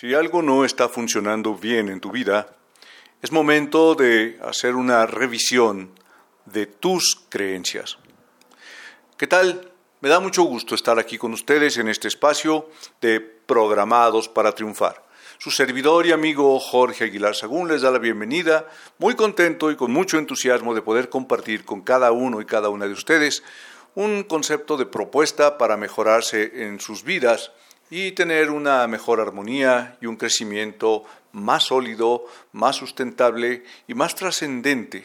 Si algo no está funcionando bien en tu vida, es momento de hacer una revisión de tus creencias. ¿Qué tal? Me da mucho gusto estar aquí con ustedes en este espacio de Programados para Triunfar. Su servidor y amigo Jorge Aguilar Sagún les da la bienvenida, muy contento y con mucho entusiasmo de poder compartir con cada uno y cada una de ustedes un concepto de propuesta para mejorarse en sus vidas y tener una mejor armonía y un crecimiento más sólido, más sustentable y más trascendente.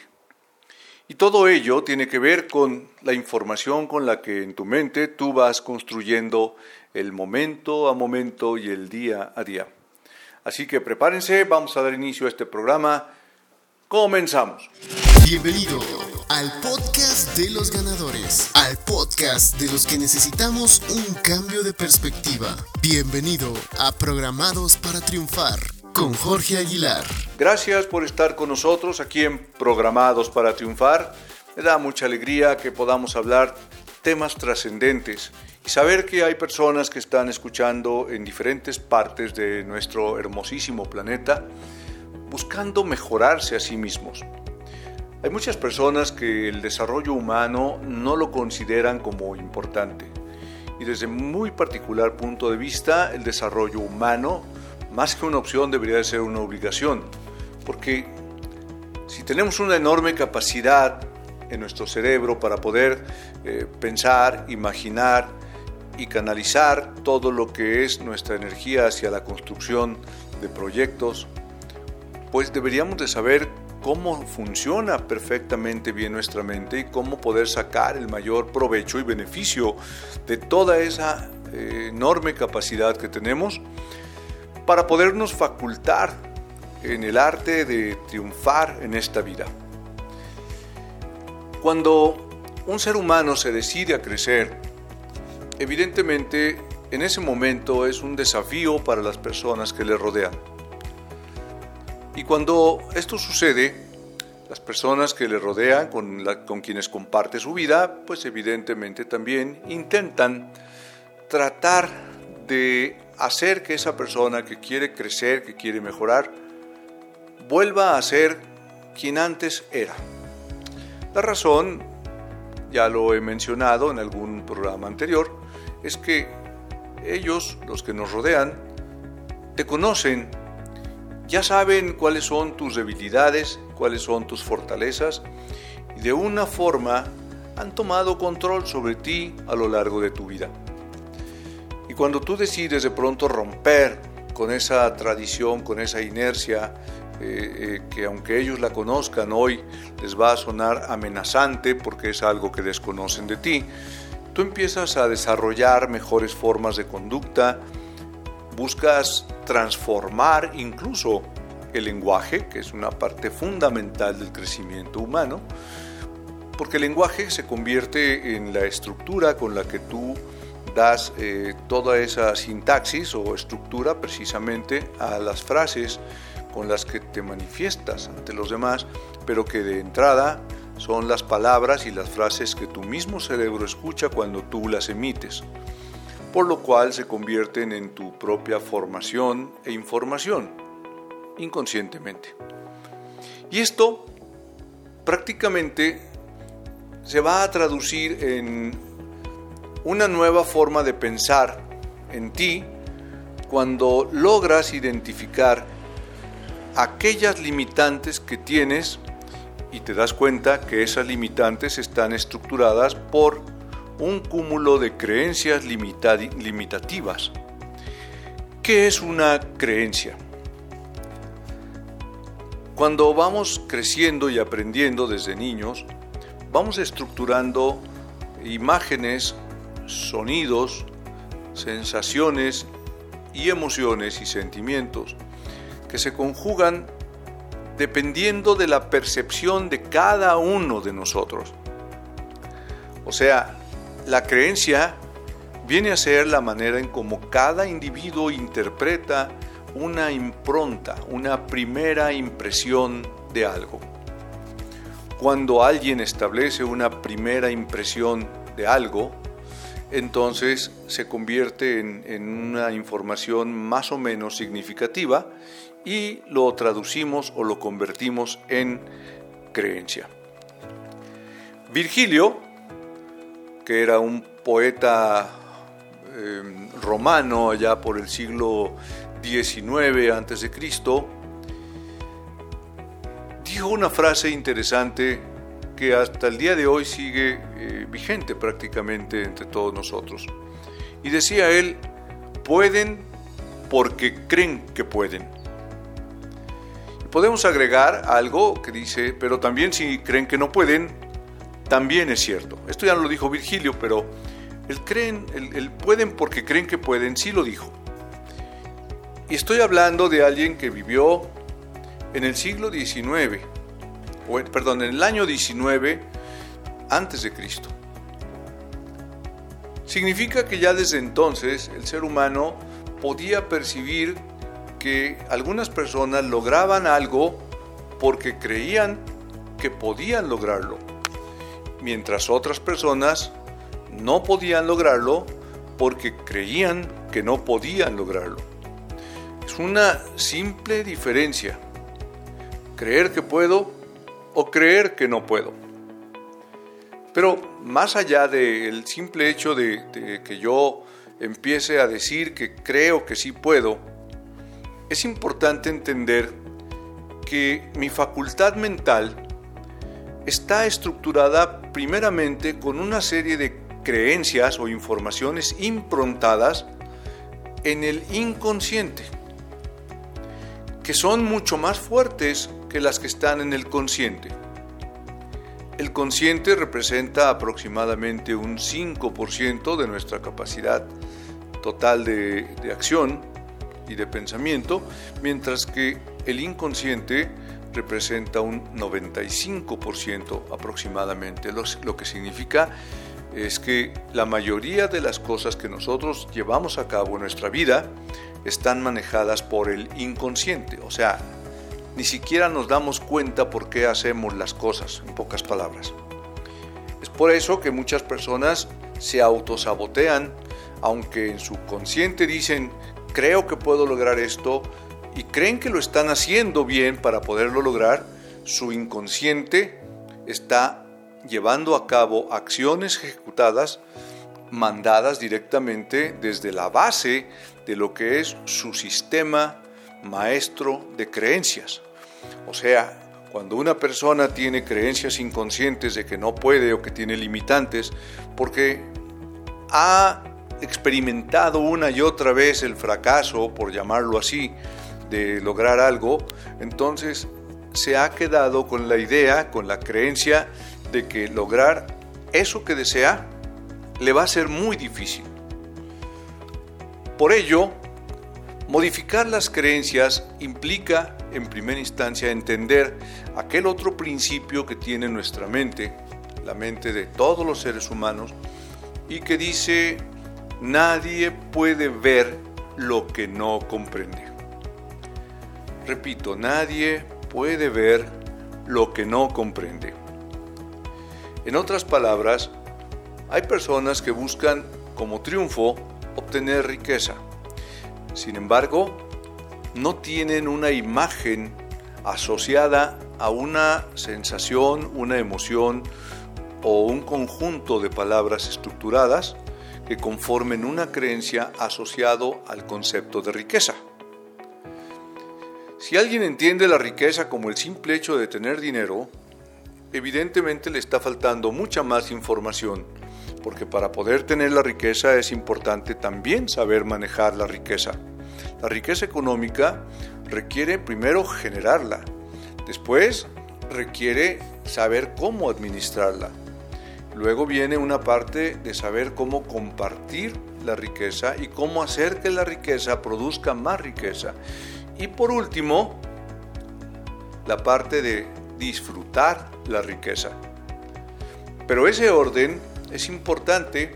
Y todo ello tiene que ver con la información con la que en tu mente tú vas construyendo el momento a momento y el día a día. Así que prepárense, vamos a dar inicio a este programa. Comenzamos. Bienvenido al podcast de los ganadores, al podcast de los que necesitamos un cambio de perspectiva. Bienvenido a Programados para Triunfar con Jorge Aguilar. Gracias por estar con nosotros aquí en Programados para Triunfar. Me da mucha alegría que podamos hablar temas trascendentes y saber que hay personas que están escuchando en diferentes partes de nuestro hermosísimo planeta buscando mejorarse a sí mismos. Hay muchas personas que el desarrollo humano no lo consideran como importante. Y desde muy particular punto de vista, el desarrollo humano, más que una opción, debería de ser una obligación. Porque si tenemos una enorme capacidad en nuestro cerebro para poder eh, pensar, imaginar y canalizar todo lo que es nuestra energía hacia la construcción de proyectos, pues deberíamos de saber cómo funciona perfectamente bien nuestra mente y cómo poder sacar el mayor provecho y beneficio de toda esa eh, enorme capacidad que tenemos para podernos facultar en el arte de triunfar en esta vida. Cuando un ser humano se decide a crecer, evidentemente en ese momento es un desafío para las personas que le rodean. Y cuando esto sucede, las personas que le rodean, con, quienes comparte su vida, pues evidentemente también intentan tratar de hacer que esa persona que quiere crecer, que quiere mejorar, vuelva a ser quien antes era. La razón, ya lo he mencionado en algún programa anterior, es que ellos, los que nos rodean, te conocen ya saben cuáles son tus debilidades, cuáles son tus fortalezas y de una forma han tomado control sobre ti a lo largo de tu vida. Y cuando tú decides de pronto romper con esa tradición, con esa inercia, eh, eh, que aunque ellos la conozcan hoy, les va a sonar amenazante porque es algo que desconocen de ti, tú empiezas a desarrollar mejores formas de conducta, buscas transformar incluso el lenguaje, que es una parte fundamental del crecimiento humano, porque el lenguaje se convierte en la estructura con la que tú das eh, toda esa sintaxis o estructura precisamente a las frases con las que te manifiestas ante los demás, pero que de entrada son las palabras y las frases que tu mismo cerebro escucha cuando tú las emites por lo cual se convierten en tu propia formación e información, inconscientemente. Y esto prácticamente se va a traducir en una nueva forma de pensar en ti cuando logras identificar aquellas limitantes que tienes y te das cuenta que esas limitantes están estructuradas por un cúmulo de creencias limitativas. ¿Qué es una creencia? Cuando vamos creciendo y aprendiendo desde niños, vamos estructurando imágenes, sonidos, sensaciones y emociones y sentimientos que se conjugan dependiendo de la percepción de cada uno de nosotros. O sea, la creencia viene a ser la manera en cómo cada individuo interpreta una impronta, una primera impresión de algo. Cuando alguien establece una primera impresión de algo, entonces se convierte en, una información más o menos significativa y lo traducimos o lo convertimos en creencia. Virgilio, que era un poeta em, romano allá por el siglo XIX a.C., dijo una frase interesante que hasta el día de hoy sigue eh, vigente prácticamente entre todos nosotros. Y decía él, pueden porque creen que pueden. Podemos agregar algo que dice, pero también si creen que no pueden, también es cierto. Esto ya lo dijo Virgilio, pero el, creen, el pueden porque creen que pueden, sí lo dijo. Y estoy hablando de alguien que vivió en el siglo XIX, perdón, en el año 19 antes de Cristo. Significa que ya desde entonces el ser humano podía percibir que algunas personas lograban algo porque creían que podían lograrlo, mientras otras personas no podían lograrlo porque creían que no podían lograrlo. Es una simple diferencia. Creer que puedo o creer que no puedo. Pero más allá del simple hecho de, que yo empiece a decir que creo que sí puedo, es importante entender que mi facultad mental está estructurada primeramente con una serie de creencias o informaciones improntadas en el inconsciente, que son mucho más fuertes que las que están en el consciente. El consciente representa aproximadamente un 5% de nuestra capacidad total de, acción y de pensamiento, mientras que el inconsciente representa un 95% aproximadamente, lo, que significa es que la mayoría de las cosas que nosotros llevamos a cabo en nuestra vida están manejadas por el inconsciente, o sea, ni siquiera nos damos cuenta por qué hacemos las cosas, en pocas palabras. Es por eso que muchas personas se autosabotean, aunque en su consciente dicen, creo que puedo lograr esto, y creen que lo están haciendo bien para poderlo lograr, su inconsciente está llevando a cabo acciones ejecutadas mandadas directamente desde la base de lo que es su sistema maestro de creencias. O sea, cuando una persona tiene creencias inconscientes de que no puede o que tiene limitantes, porque ha experimentado una y otra vez el fracaso, por llamarlo así, de lograr algo, entonces se ha quedado con la idea, con la creencia de que lograr eso que desea le va a ser muy difícil. Por ello, Modificar las creencias implica, en primera instancia, entender aquel otro principio que tiene nuestra mente, la mente de todos los seres humanos, y que dice, nadie puede ver lo que no comprende. Repito, nadie puede ver lo que no comprende. En otras palabras, hay personas que buscan como triunfo obtener riqueza sin embargo, no tienen una imagen asociada a una sensación, una emoción o un conjunto de palabras estructuradas que conformen una creencia asociado al concepto de riqueza. Si alguien entiende la riqueza como el simple hecho de tener dinero, evidentemente le está faltando mucha más información porque para poder tener la riqueza es importante también saber manejar la riqueza. La riqueza económica requiere primero generarla, después requiere saber cómo administrarla. Luego viene una parte de saber cómo compartir la riqueza y cómo hacer que la riqueza produzca más riqueza. Y por último, la parte de disfrutar la riqueza. Pero ese orden es importante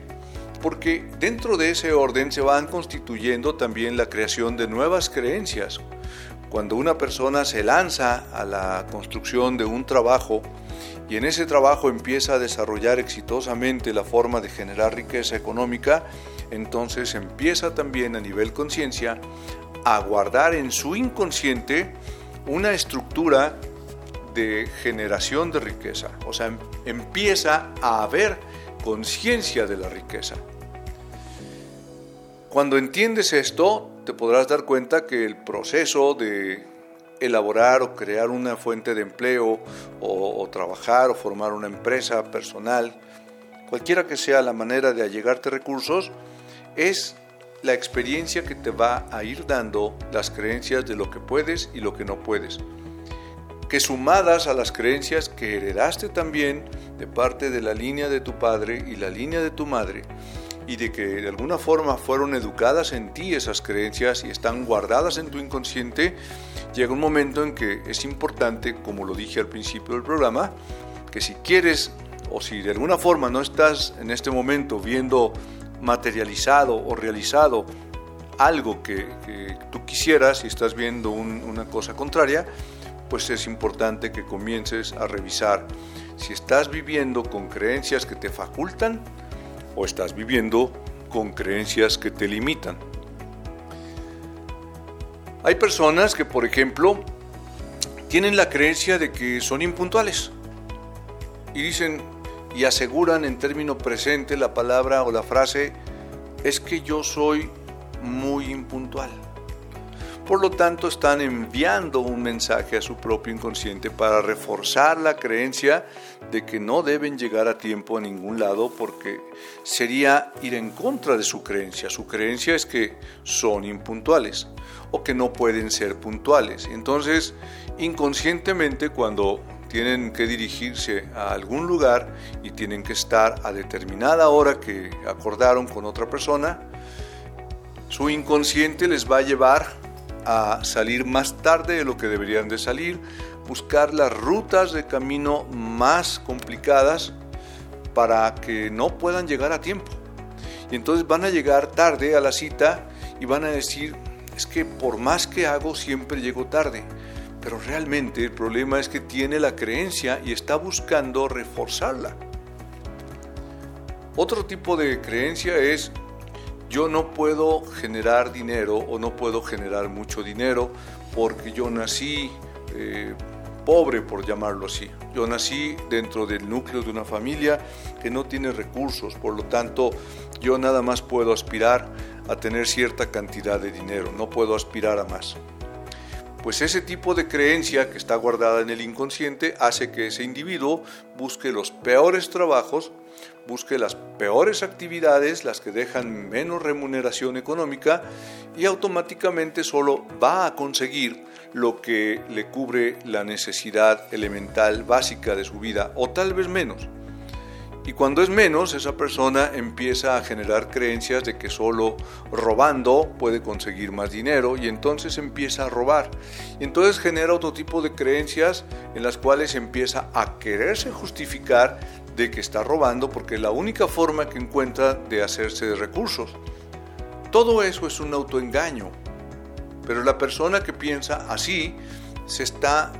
porque dentro de ese orden se van constituyendo también la creación de nuevas creencias, Cuando una persona se lanza a la construcción de un trabajo y en ese trabajo empieza a desarrollar exitosamente la forma de generar riqueza económica, entonces empieza también a nivel conciencia a guardar en su inconsciente una estructura de generación de riqueza. O sea, em, empieza a haber conciencia de la riqueza. Cuando entiendes esto, te podrás dar cuenta que el proceso de elaborar o crear una fuente de empleo o, trabajar o formar una empresa personal, cualquiera que sea la manera de allegarte recursos, es la experiencia que te va a ir dando las creencias de lo que puedes y lo que no puedes. Que sumadas a las creencias que heredaste también de parte de la línea de tu padre y la línea de tu madre, y de que de alguna forma fueron educadas en ti esas creencias y están guardadas en tu inconsciente, llega un momento en que es importante, como lo dije al principio del programa, que si quieres o si de alguna forma no estás en este momento viendo materializado o realizado algo que, tú quisieras y estás viendo una cosa contraria, pues es importante que comiences a revisar si estás viviendo con creencias que te facultan o estás viviendo con creencias que te limitan. Hay personas que, por ejemplo, tienen la creencia de que son impuntuales y dicen y aseguran en término presente la palabra o la frase es que yo soy muy impuntual. Por lo tanto, están enviando un mensaje a su propio inconsciente para reforzar la creencia de que no deben llegar a tiempo a ningún lado porque sería ir en contra de su creencia. Su creencia es que son impuntuales o que no pueden ser puntuales. Entonces, inconscientemente cuando tienen que dirigirse a algún lugar y tienen que estar a determinada hora que acordaron con otra persona, su inconsciente les va a llevar a salir más tarde de lo que deberían de salir, buscar las rutas de camino más complicadas para que no puedan llegar a tiempo. Y entonces van a llegar tarde a la cita y van a decir, es que por más que hago siempre llego tarde. Pero realmente el problema es que tiene la creencia y está buscando reforzarla. Otro tipo de creencia es yo no puedo generar dinero o no puedo generar mucho dinero porque yo nací eh, pobre, por llamarlo así. Yo nací dentro del núcleo de una familia que no tiene recursos, por lo tanto yo nada más puedo aspirar a tener cierta cantidad de dinero, no puedo aspirar a más. Pues ese tipo de creencia que está guardada en el inconsciente hace que ese individuo busque los peores trabajos busque las peores actividades, las que dejan menos remuneración económica y automáticamente solo va a conseguir lo que le cubre la necesidad elemental básica de su vida o tal vez menos. Y cuando es menos, esa persona empieza a generar creencias de que solo robando puede conseguir más dinero y entonces empieza a robar. Y entonces genera otro tipo de creencias en las cuales empieza a quererse justificar de que está robando porque es la única forma que encuentra de hacerse de recursos. Todo eso es un autoengaño, pero la persona que piensa así se está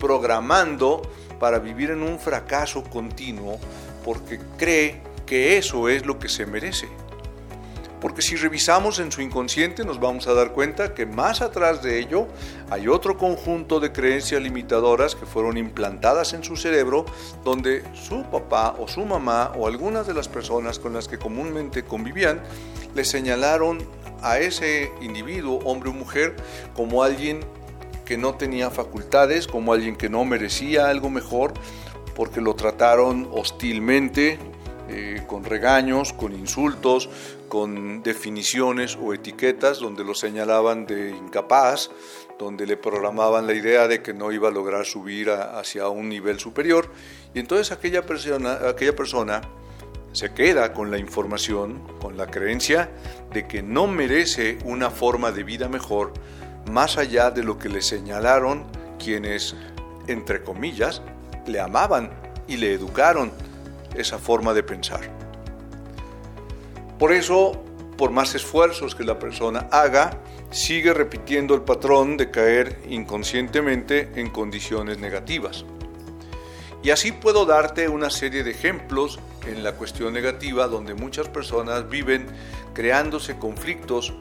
programando para vivir en un fracaso continuo porque cree que eso es lo que se merece. Porque si revisamos en su inconsciente nos vamos a dar cuenta que más atrás de ello hay otro conjunto de creencias limitadoras que fueron implantadas en su cerebro donde su papá o su mamá o algunas de las personas con las que comúnmente convivían le señalaron a ese individuo, hombre o mujer, como alguien que no tenía facultades, como alguien que no merecía algo mejor, porque lo trataron hostilmente, eh, con regaños, con insultos, con definiciones o etiquetas donde lo señalaban de incapaz, donde le programaban la idea de que no iba a lograr subir hacia un nivel superior. Y entonces aquella persona, aquella persona se queda con la información, con la creencia de que no merece una forma de vida mejor más allá de lo que le señalaron quienes, entre comillas, le amaban y le educaron esa forma de pensar. Por eso, por más esfuerzos que la persona haga, sigue repitiendo el patrón de caer inconscientemente en condiciones negativas. Y así puedo darte una serie de ejemplos en la cuestión negativa donde muchas personas viven creándose conflictos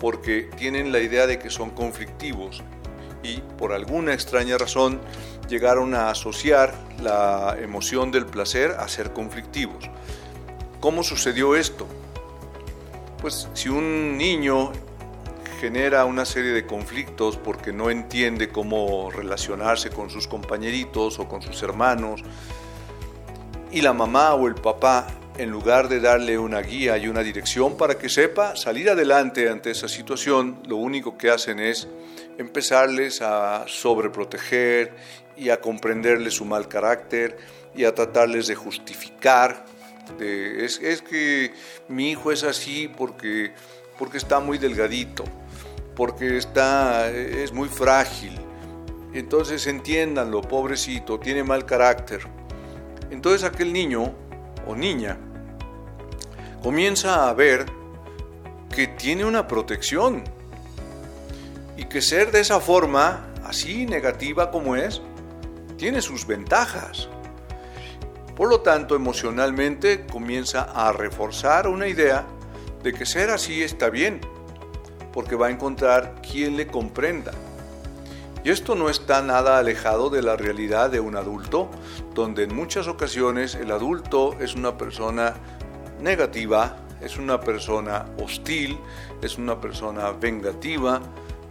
porque tienen la idea de que son conflictivos y por alguna extraña razón llegaron a asociar la emoción del placer a ser conflictivos. ¿Cómo sucedió esto? Pues si un niño genera una serie de conflictos porque no entiende cómo relacionarse con sus compañeritos o con sus hermanos. Y la mamá o el papá, en lugar de darle una guía y una dirección para que sepa salir adelante ante esa situación, lo único que hacen es empezarles a sobreproteger y a comprenderles su mal carácter y a tratarles de justificar. Es, es que mi hijo es así porque, porque está muy delgadito porque está, es muy frágil. Entonces entiéndanlo, pobrecito, tiene mal carácter. Entonces aquel niño o niña comienza a ver que tiene una protección y que ser de esa forma, así negativa como es, tiene sus ventajas. Por lo tanto, emocionalmente comienza a reforzar una idea de que ser así está bien porque va a encontrar quien le comprenda. Y esto no está nada alejado de la realidad de un adulto, donde en muchas ocasiones el adulto es una persona negativa, es una persona hostil, es una persona vengativa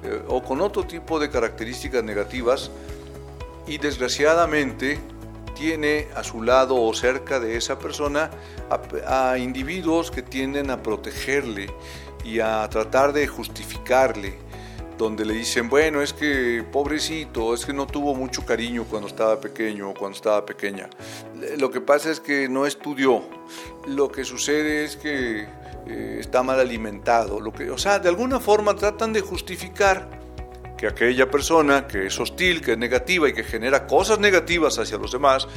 eh, o con otro tipo de características negativas y desgraciadamente tiene a su lado o cerca de esa persona a individuos que tienden a protegerle y a tratar de justificarle, donde le dicen, bueno, es que pobrecito, es que no tuvo mucho cariño cuando estaba pequeño o cuando estaba pequeña. Lo que pasa es que no estudió. Lo que sucede es que eh, está mal alimentado. Lo que, o sea, de alguna forma tratan de justificar que aquella persona que es hostil, que es negativa y que genera cosas negativas hacia los demás,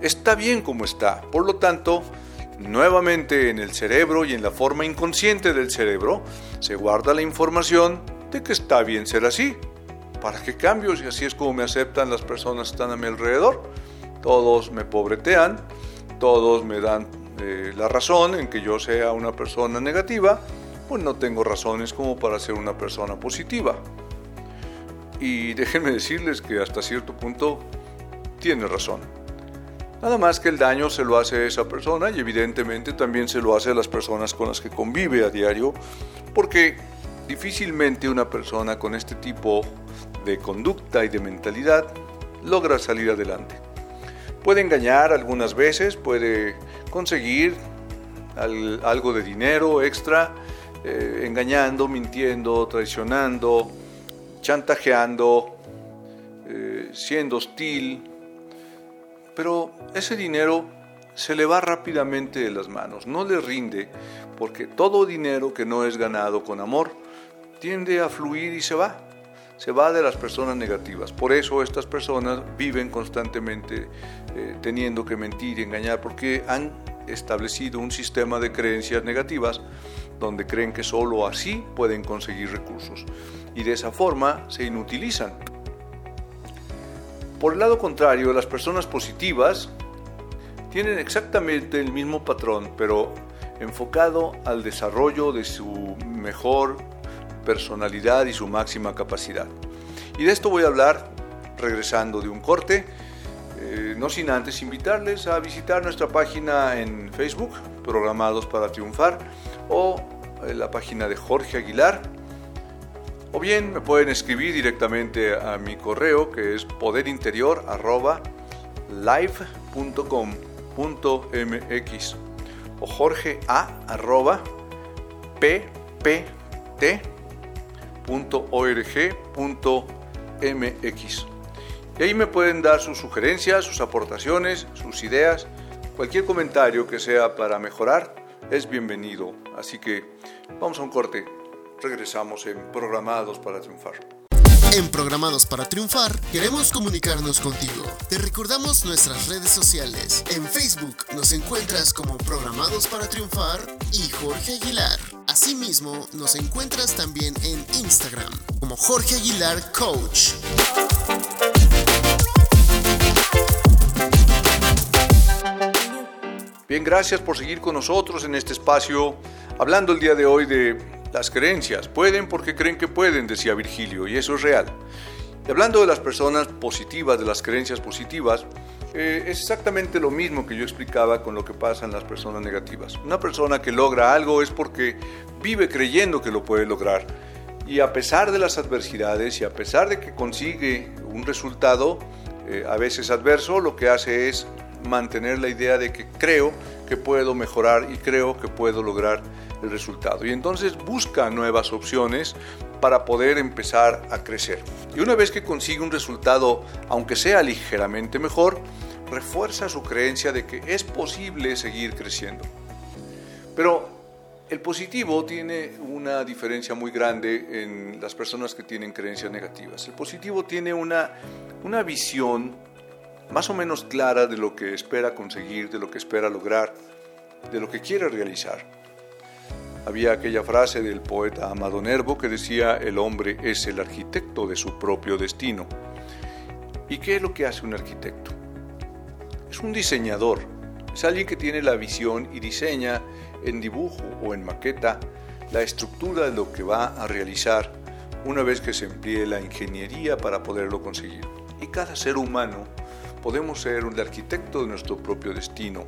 está bien como está. Por lo tanto, Nuevamente en el cerebro y en la forma inconsciente del cerebro se guarda la información de que está bien ser así. ¿Para qué cambios? Y así es como me aceptan las personas que están a mi alrededor. Todos me pobretean, todos me dan eh, la razón en que yo sea una persona negativa, pues no tengo razones como para ser una persona positiva. Y déjenme decirles que hasta cierto punto tiene razón. Nada más que el daño se lo hace a esa persona y evidentemente también se lo hace a las personas con las que convive a diario, porque difícilmente una persona con este tipo de conducta y de mentalidad logra salir adelante. Puede engañar algunas veces, puede conseguir algo de dinero extra, eh, engañando, mintiendo, traicionando, chantajeando, eh, siendo hostil, pero ese dinero se le va rápidamente de las manos, no le rinde, porque todo dinero que no es ganado con amor tiende a fluir y se va, se va de las personas negativas. Por eso estas personas viven constantemente eh, teniendo que mentir y engañar, porque han establecido un sistema de creencias negativas donde creen que solo así pueden conseguir recursos y de esa forma se inutilizan. Por el lado contrario, las personas positivas tienen exactamente el mismo patrón, pero enfocado al desarrollo de su mejor personalidad y su máxima capacidad. Y de esto voy a hablar regresando de un corte, eh, no sin antes invitarles a visitar nuestra página en Facebook, Programados para Triunfar, o la página de Jorge Aguilar, o bien me pueden escribir directamente a mi correo que es poderinterior.live.com.mx o jorgea.ppt.org.mx. Y ahí me pueden dar sus sugerencias, sus aportaciones, sus ideas, cualquier comentario que sea para mejorar es bienvenido. Así que vamos a un corte regresamos en Programados para Triunfar. En Programados para Triunfar queremos comunicarnos contigo. Te recordamos nuestras redes sociales. En Facebook nos encuentras como Programados para Triunfar y Jorge Aguilar. Asimismo, nos encuentras también en Instagram como Jorge Aguilar Coach. Bien, gracias por seguir con nosotros en este espacio, hablando el día de hoy de las creencias. Pueden porque creen que pueden, decía Virgilio, y eso es real. Y hablando de las personas positivas, de las creencias positivas, eh, es exactamente lo mismo que yo explicaba con lo que pasa en las personas negativas. Una persona que logra algo es porque vive creyendo que lo puede lograr. Y a pesar de las adversidades y a pesar de que consigue un resultado eh, a veces adverso, lo que hace es mantener la idea de que creo que puedo mejorar y creo que puedo lograr resultado. Y entonces busca nuevas opciones para poder empezar a crecer. Y una vez que consigue un resultado, aunque sea ligeramente mejor, refuerza su creencia de que es posible seguir creciendo. Pero el positivo tiene una diferencia muy grande en las personas que tienen creencias negativas. El positivo tiene una, una visión más o menos clara de lo que espera conseguir, de lo que espera lograr, de lo que quiere realizar. Había aquella frase del poeta Amado Nervo que decía, el hombre es el arquitecto de su propio destino. ¿Y qué es lo que hace un arquitecto? Es un diseñador, es alguien que tiene la visión y diseña en dibujo o en maqueta la estructura de lo que va a realizar una vez que se emplee la ingeniería para poderlo conseguir. Y cada ser humano podemos ser un arquitecto de nuestro propio destino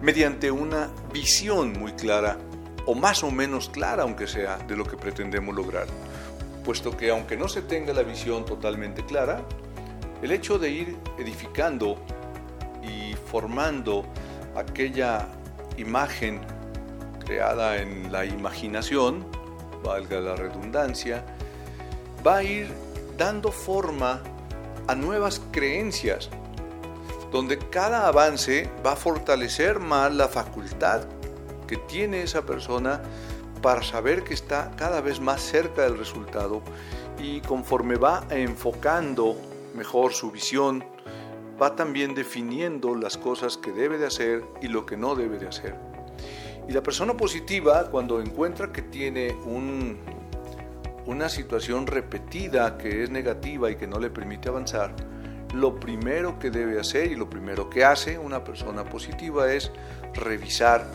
mediante una visión muy clara o más o menos clara, aunque sea, de lo que pretendemos lograr. Puesto que aunque no se tenga la visión totalmente clara, el hecho de ir edificando y formando aquella imagen creada en la imaginación, valga la redundancia, va a ir dando forma a nuevas creencias, donde cada avance va a fortalecer más la facultad que tiene esa persona para saber que está cada vez más cerca del resultado y conforme va enfocando mejor su visión, va también definiendo las cosas que debe de hacer y lo que no debe de hacer. Y la persona positiva, cuando encuentra que tiene un, una situación repetida que es negativa y que no le permite avanzar, lo primero que debe hacer y lo primero que hace una persona positiva es revisar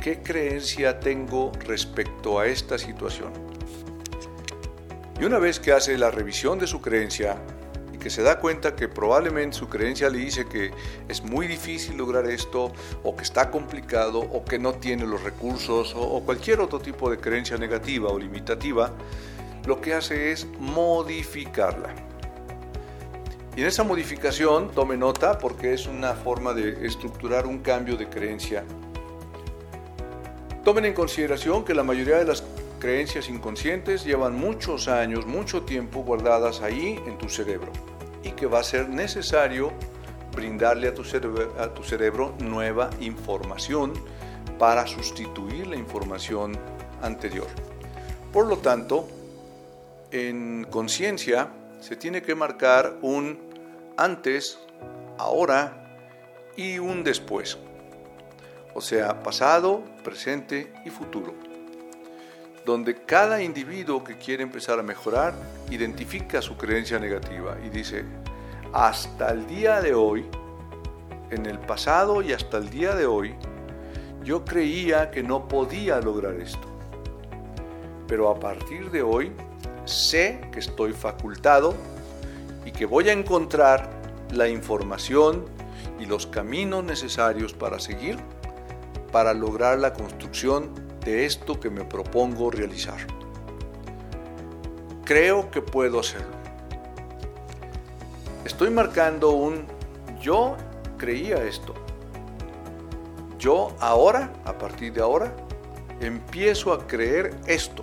¿Qué creencia tengo respecto a esta situación? Y una vez que hace la revisión de su creencia y que se da cuenta que probablemente su creencia le dice que es muy difícil lograr esto o que está complicado o que no tiene los recursos o, cualquier otro tipo de creencia negativa o limitativa, lo que hace es modificarla. Y en esa modificación tome nota porque es una forma de estructurar un cambio de creencia Tomen en consideración que la mayoría de las creencias inconscientes llevan muchos años, mucho tiempo guardadas ahí en tu cerebro y que va a ser necesario brindarle a tu cerebro, nueva información para sustituir la información anterior. Por lo tanto, en conciencia se tiene que marcar un antes, ahora y un después o sea, pasado, presente y futuro, donde cada individuo que quiere empezar a mejorar identifica su creencia negativa y dice, hasta el día de hoy, en el pasado y hasta el día de hoy, yo creía que no podía lograr esto. Pero a partir de hoy sé que estoy facultado y que voy a encontrar la información y los caminos necesarios para seguir para lograr la construcción de esto que me propongo realizar. Creo que puedo hacerlo. Estoy marcando un yo creía esto. Yo ahora, a partir de ahora, empiezo a creer esto.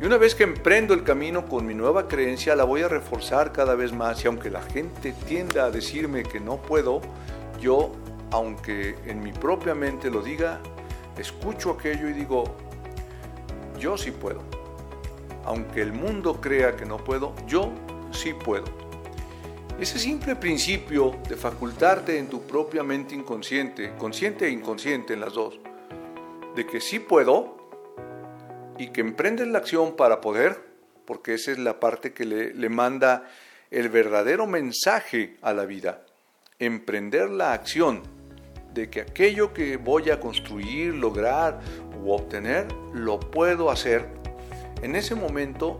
Y una vez que emprendo el camino con mi nueva creencia, la voy a reforzar cada vez más y aunque la gente tienda a decirme que no puedo, yo aunque en mi propia mente lo diga, escucho aquello y digo, yo sí puedo. Aunque el mundo crea que no puedo, yo sí puedo. Ese simple principio de facultarte en tu propia mente inconsciente, consciente e inconsciente en las dos, de que sí puedo y que emprendes la acción para poder, porque esa es la parte que le, le manda el verdadero mensaje a la vida, emprender la acción de que aquello que voy a construir, lograr o obtener, lo puedo hacer, en ese momento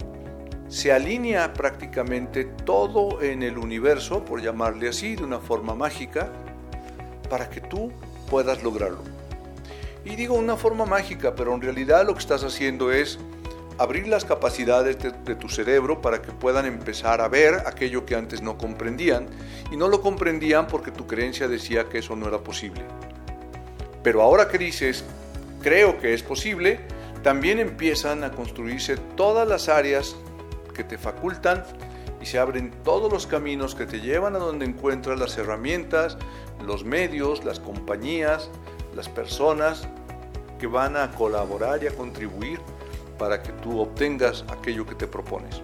se alinea prácticamente todo en el universo, por llamarle así, de una forma mágica, para que tú puedas lograrlo. Y digo una forma mágica, pero en realidad lo que estás haciendo es abrir las capacidades de, tu cerebro para que puedan empezar a ver aquello que antes no comprendían y no lo comprendían porque tu creencia decía que eso no era posible. Pero ahora que dices, creo que es posible, también empiezan a construirse todas las áreas que te facultan y se abren todos los caminos que te llevan a donde encuentras las herramientas, los medios, las compañías, las personas que van a colaborar y a contribuir para que tú obtengas aquello que te propones.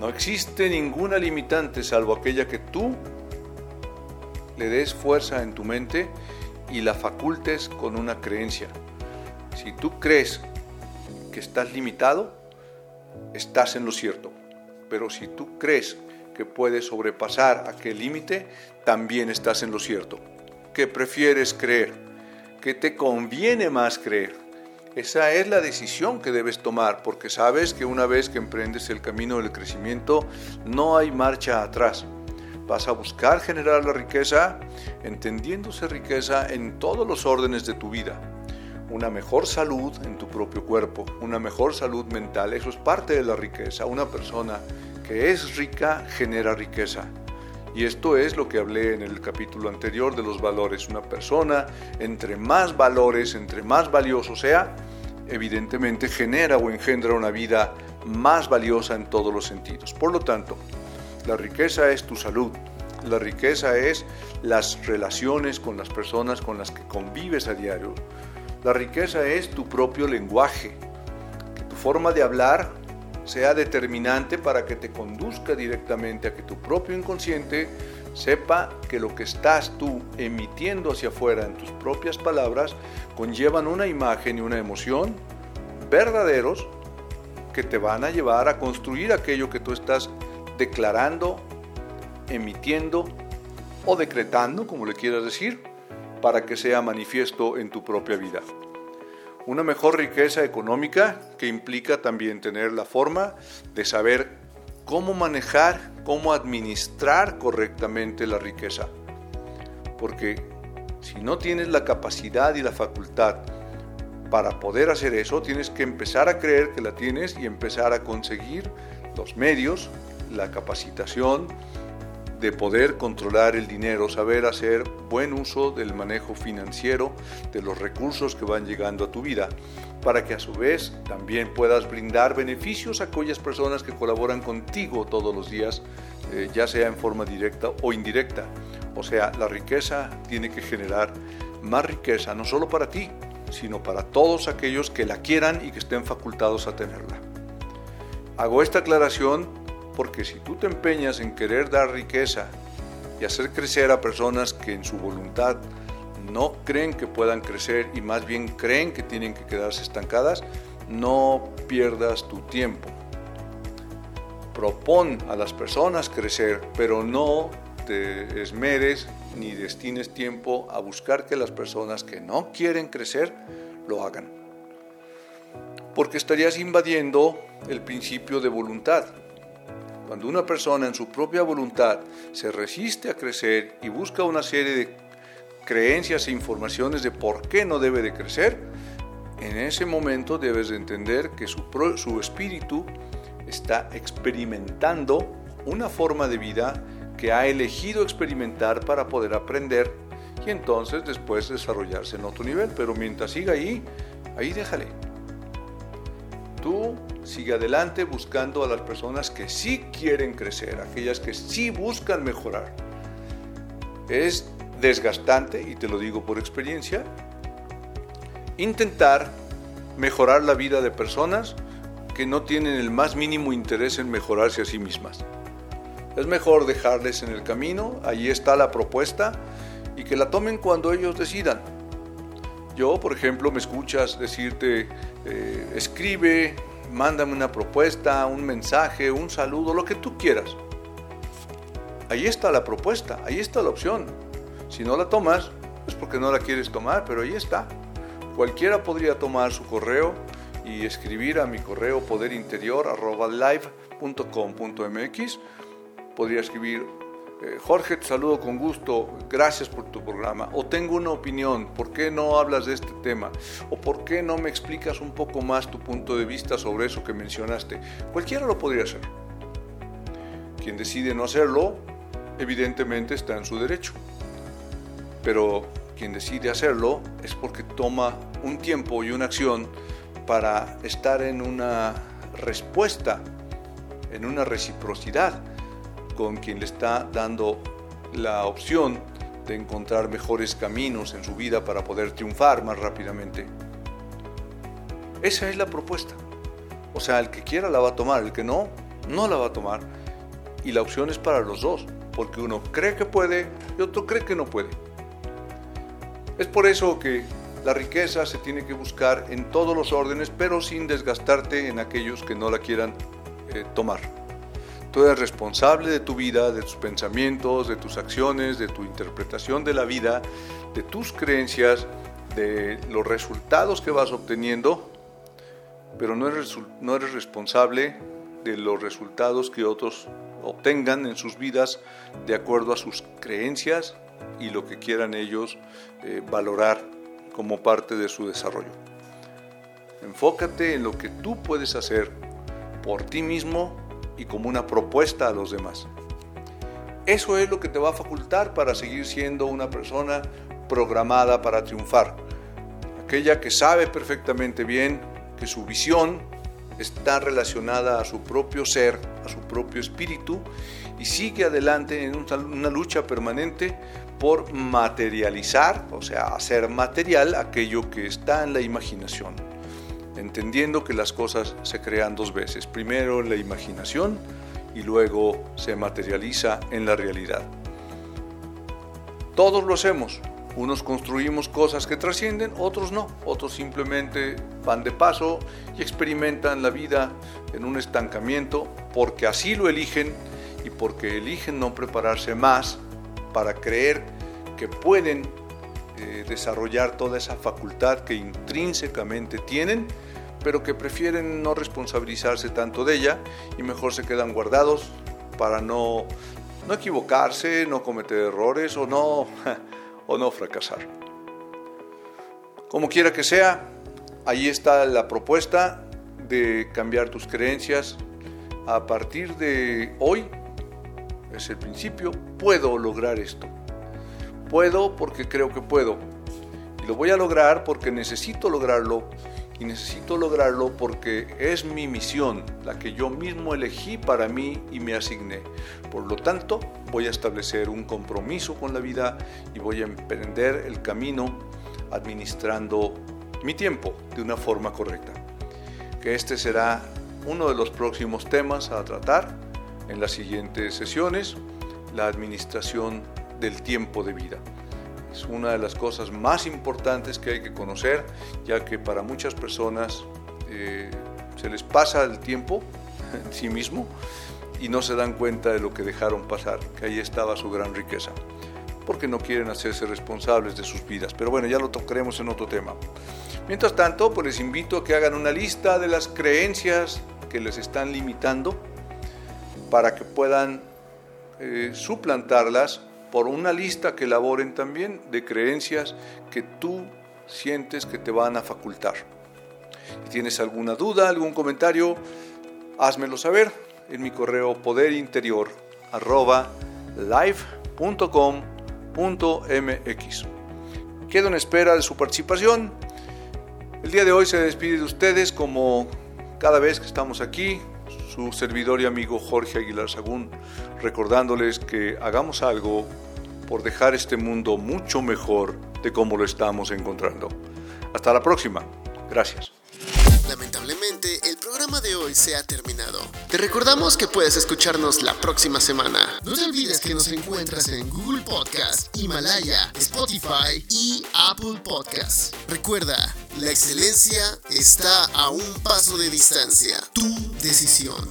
No existe ninguna limitante salvo aquella que tú le des fuerza en tu mente y la facultes con una creencia. Si tú crees que estás limitado, estás en lo cierto. Pero si tú crees que puedes sobrepasar aquel límite, también estás en lo cierto. ¿Qué prefieres creer? ¿Qué te conviene más creer? Esa es la decisión que debes tomar porque sabes que una vez que emprendes el camino del crecimiento no hay marcha atrás. Vas a buscar generar la riqueza, entendiéndose riqueza en todos los órdenes de tu vida. Una mejor salud en tu propio cuerpo, una mejor salud mental, eso es parte de la riqueza. Una persona que es rica genera riqueza. Y esto es lo que hablé en el capítulo anterior de los valores. Una persona, entre más valores, entre más valioso sea, evidentemente genera o engendra una vida más valiosa en todos los sentidos. Por lo tanto, la riqueza es tu salud, la riqueza es las relaciones con las personas con las que convives a diario, la riqueza es tu propio lenguaje, tu forma de hablar sea determinante para que te conduzca directamente a que tu propio inconsciente sepa que lo que estás tú emitiendo hacia afuera en tus propias palabras conllevan una imagen y una emoción verdaderos que te van a llevar a construir aquello que tú estás declarando, emitiendo o decretando, como le quieras decir, para que sea manifiesto en tu propia vida. Una mejor riqueza económica que implica también tener la forma de saber cómo manejar, cómo administrar correctamente la riqueza. Porque si no tienes la capacidad y la facultad para poder hacer eso, tienes que empezar a creer que la tienes y empezar a conseguir los medios, la capacitación, de poder controlar el dinero, saber hacer buen uso del manejo financiero de los recursos que van llegando a tu vida, para que a su vez también puedas brindar beneficios a aquellas personas que colaboran contigo todos los días, eh, ya sea en forma directa o indirecta. O sea, la riqueza tiene que generar más riqueza, no solo para ti, sino para todos aquellos que la quieran y que estén facultados a tenerla. Hago esta aclaración porque si tú te empeñas en querer dar riqueza y hacer crecer a personas que en su voluntad no creen que puedan crecer y más bien creen que tienen que quedarse estancadas, no pierdas tu tiempo. Propon a las personas crecer, pero no te esmeres ni destines tiempo a buscar que las personas que no quieren crecer lo hagan. Porque estarías invadiendo el principio de voluntad. Cuando una persona en su propia voluntad se resiste a crecer y busca una serie de creencias e informaciones de por qué no debe de crecer, en ese momento debes de entender que su, su espíritu está experimentando una forma de vida que ha elegido experimentar para poder aprender y entonces después desarrollarse en otro nivel. Pero mientras siga ahí, ahí déjale. Tú sigue adelante buscando a las personas que sí quieren crecer, aquellas que sí buscan mejorar. Es desgastante, y te lo digo por experiencia, intentar mejorar la vida de personas que no tienen el más mínimo interés en mejorarse a sí mismas. Es mejor dejarles en el camino, ahí está la propuesta, y que la tomen cuando ellos decidan. Yo, por ejemplo, me escuchas decirte, eh, escribe, mándame una propuesta, un mensaje, un saludo, lo que tú quieras. Ahí está la propuesta, ahí está la opción. Si no la tomas, es porque no la quieres tomar, pero ahí está. Cualquiera podría tomar su correo y escribir a mi correo poderinterior.live.com.mx. Podría escribir Jorge, te saludo con gusto, gracias por tu programa. O tengo una opinión, ¿por qué no hablas de este tema? O ¿por qué no me explicas un poco más tu punto de vista sobre eso que mencionaste? Cualquiera lo podría hacer. Quien decide no hacerlo, evidentemente está en su derecho. Pero quien decide hacerlo es porque toma un tiempo y una acción para estar en una respuesta, en una reciprocidad con quien le está dando la opción de encontrar mejores caminos en su vida para poder triunfar más rápidamente. Esa es la propuesta. O sea, el que quiera la va a tomar, el que no, no la va a tomar. Y la opción es para los dos, porque uno cree que puede y otro cree que no puede. Es por eso que la riqueza se tiene que buscar en todos los órdenes, pero sin desgastarte en aquellos que no la quieran eh, tomar. Tú eres responsable de tu vida, de tus pensamientos, de tus acciones, de tu interpretación de la vida, de tus creencias, de los resultados que vas obteniendo, pero no eres, responsable de los resultados que otros obtengan en sus vidas de acuerdo a sus creencias y lo que quieran ellos eh, valorar como parte de su desarrollo. Enfócate en lo que tú puedes hacer por ti mismo y como una propuesta a los demás. Eso es lo que te va a facultar para seguir siendo una persona programada para triunfar. Aquella que sabe perfectamente bien que su visión está relacionada a su propio ser, a su propio espíritu y sigue adelante en una lucha permanente por materializar, o sea, hacer material aquello que está en la imaginación entendiendo que las cosas se crean dos veces, primero en la imaginación y luego se materializa en la realidad. Todos lo hacemos, unos construimos cosas que trascienden, otros no, otros simplemente van de paso y experimentan la vida en un estancamiento porque así lo eligen y porque eligen no prepararse más para creer que pueden eh, desarrollar toda esa facultad que intrínsecamente tienen pero que prefieren no responsabilizarse tanto de ella y mejor se quedan guardados para no, no equivocarse, no cometer errores o no, o no fracasar. Como quiera que sea, ahí está la propuesta de cambiar tus creencias. A partir de hoy, es el principio, puedo lograr esto. Puedo porque creo que puedo. Y lo voy a lograr porque necesito lograrlo y necesito lograrlo porque es mi misión, la que yo mismo elegí para mí y me asigné. Por lo tanto, voy a establecer un compromiso con la vida y voy a emprender el camino administrando mi tiempo de una forma correcta. Que este será uno de los próximos temas a tratar en las siguientes sesiones, la administración del tiempo de vida. Es una de las cosas más importantes que hay que conocer, ya que para muchas personas eh, se les pasa el tiempo en sí mismo y no se dan cuenta de lo que dejaron pasar, que ahí estaba su gran riqueza, porque no quieren hacerse responsables de sus vidas. Pero bueno, ya lo tocaremos en otro tema. Mientras tanto, pues les invito a que hagan una lista de las creencias que les están limitando para que puedan eh, suplantarlas por una lista que elaboren también de creencias que tú sientes que te van a facultar. Si tienes alguna duda, algún comentario, házmelo saber en mi correo poderinterior live.com.mx. Quedo en espera de su participación. El día de hoy se despide de ustedes como cada vez que estamos aquí, su servidor y amigo Jorge Aguilar Sagún, recordándoles que hagamos algo por dejar este mundo mucho mejor de como lo estamos encontrando. Hasta la próxima. Gracias. Lamentablemente, el programa de hoy se ha terminado. Te recordamos que puedes escucharnos la próxima semana. No te olvides que nos encuentras en Google Podcast, Himalaya, Spotify y Apple Podcast. Recuerda, la excelencia está a un paso de distancia. Tu decisión.